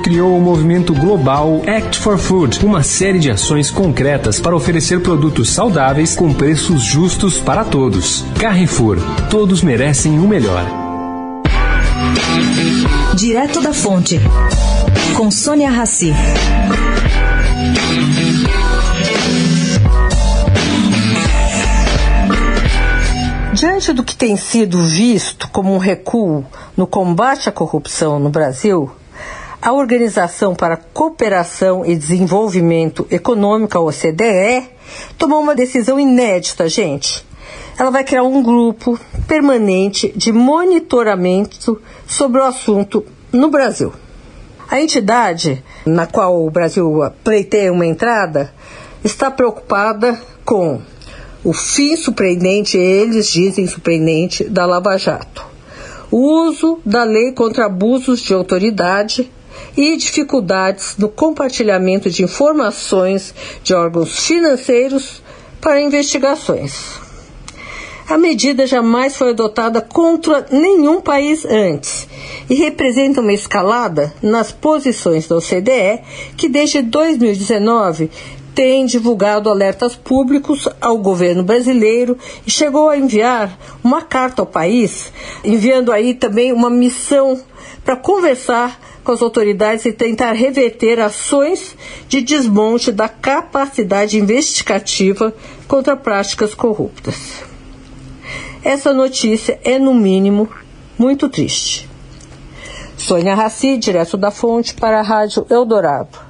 criou o movimento global Act for Food, uma série de ações concretas para oferecer produtos saudáveis com preços justos para todos. Carrefour, todos merecem o melhor. Direto da Fonte, com Sônia Rassi. Diante do que tem sido visto como um recuo no combate à corrupção no Brasil, a Organização para Cooperação e Desenvolvimento Econômico, a OCDE, tomou uma decisão inédita, gente. Ela vai criar um grupo permanente de monitoramento sobre o assunto no Brasil. A entidade, na qual o Brasil pleiteia uma entrada, está preocupada com o fim surpreendente, eles dizem surpreendente, da Lava Jato, o uso da lei contra abusos de autoridade e dificuldades no compartilhamento de informações de órgãos financeiros para investigações. A medida jamais foi adotada contra nenhum país antes e representa uma escalada nas posições da OCDE, que desde 2019 tem divulgado alertas públicos ao governo brasileiro e chegou a enviar uma carta ao país, enviando aí também uma missão para conversar com as autoridades e tentar reverter ações de desmonte da capacidade investigativa contra práticas corruptas. Essa notícia é, no mínimo, muito triste. Sônia Raci, direto da fonte, para a Rádio Eldorado.